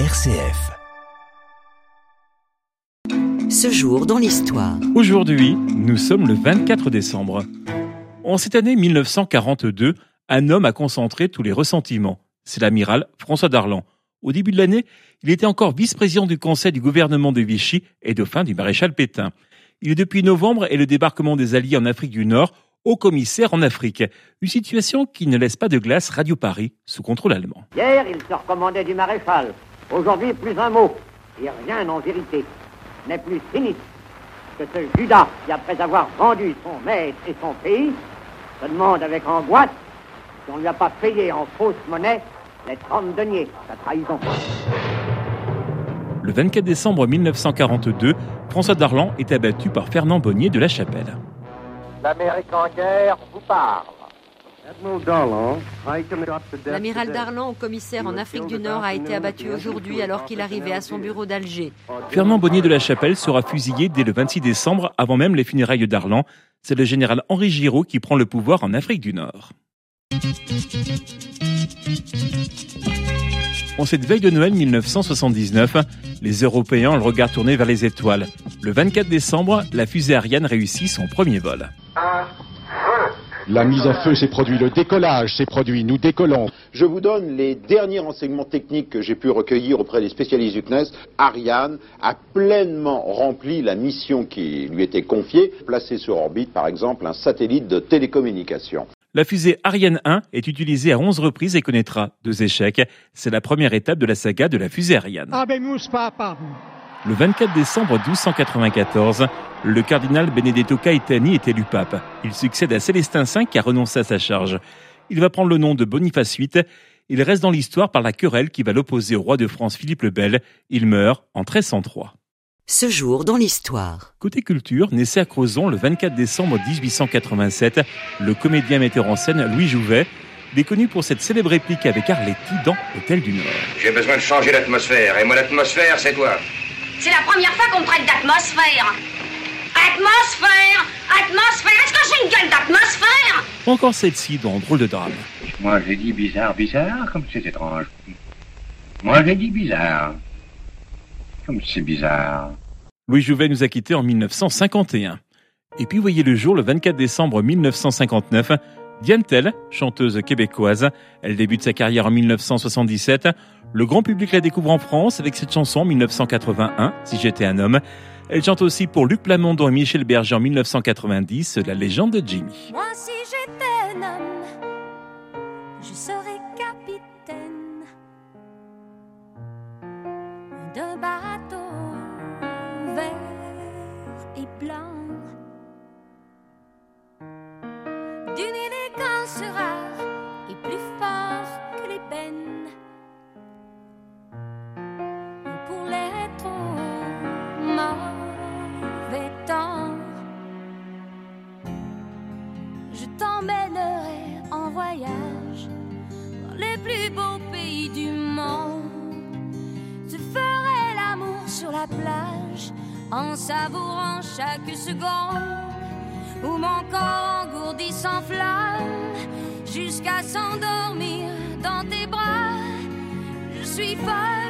RCF. Ce jour dans l'histoire. Aujourd'hui, nous sommes le 24 décembre. En cette année 1942, un homme a concentré tous les ressentiments. C'est l'amiral François Darlan. Au début de l'année, il était encore vice-président du conseil du gouvernement de Vichy et dauphin du maréchal Pétain. Il est depuis novembre et le débarquement des Alliés en Afrique du Nord au commissaire en Afrique. Une situation qui ne laisse pas de glace Radio Paris sous contrôle allemand. Hier, il se recommandait du maréchal. Aujourd'hui, plus un mot. Et rien en vérité n'est plus sinistre que ce Judas qui, après avoir vendu son maître et son pays, se demande avec angoisse si on ne lui a pas payé en fausse monnaie les 30 deniers, sa trahison. Le 24 décembre 1942, François Darlan est abattu par Fernand Bonnier de la Chapelle. L'Amérique en guerre vous parle. L'amiral Darlan, commissaire en Afrique du Nord, a été abattu aujourd'hui alors qu'il arrivait à son bureau d'Alger. Fernand Bonnier de la Chapelle sera fusillé dès le 26 décembre, avant même les funérailles d'Arlan. C'est le général Henri Giraud qui prend le pouvoir en Afrique du Nord. En cette veille de Noël 1979, les Européens ont le regard tourné vers les étoiles. Le 24 décembre, la fusée Ariane réussit son premier vol. La mise en feu s'est produit, le décollage s'est produit, nous décollons. Je vous donne les derniers renseignements techniques que j'ai pu recueillir auprès des spécialistes du CNES. Ariane a pleinement rempli la mission qui lui était confiée, placer sur orbite par exemple un satellite de télécommunication. La fusée Ariane 1 est utilisée à 11 reprises et connaîtra deux échecs. C'est la première étape de la saga de la fusée Ariane. Le 24 décembre 1294, le cardinal Benedetto Caetani est élu pape. Il succède à Célestin V qui a renoncé à sa charge. Il va prendre le nom de Boniface VIII. Il reste dans l'histoire par la querelle qui va l'opposer au roi de France Philippe le Bel. Il meurt en 1303. Ce jour dans l'histoire. Côté culture, naissait à Crozon le 24 décembre 1887 le comédien metteur en scène Louis Jouvet, déconnu pour cette célèbre réplique avec Arletty dans Hôtel du Nord. J'ai besoin de changer d'atmosphère, et moi l'atmosphère c'est toi. C'est la première fois qu'on me traite d'atmosphère. Atmosphère Atmosphère Est-ce que j'ai une gueule d'atmosphère? Encore celle-ci dans Drôle de drame. Moi j'ai dit bizarre, bizarre, comme c'est étrange. Moi j'ai dit bizarre. Comme c'est bizarre. Louis Jouvet nous a quittés en 1951. Et puis voyez le jour le 24 décembre 1959. Diane Tell, chanteuse québécoise, elle débute sa carrière en 1977. Le grand public la découvre en France avec cette chanson en 1981, Si j'étais un homme. Elle chante aussi pour Luc Plamondon et Michel Berger en 1990, La légende de Jimmy. T'emmènerai en voyage dans les plus beaux pays du monde. Je ferai l'amour sur la plage en savourant chaque seconde où mon corps engourdi s'enflamme jusqu'à s'endormir dans tes bras. Je suis femme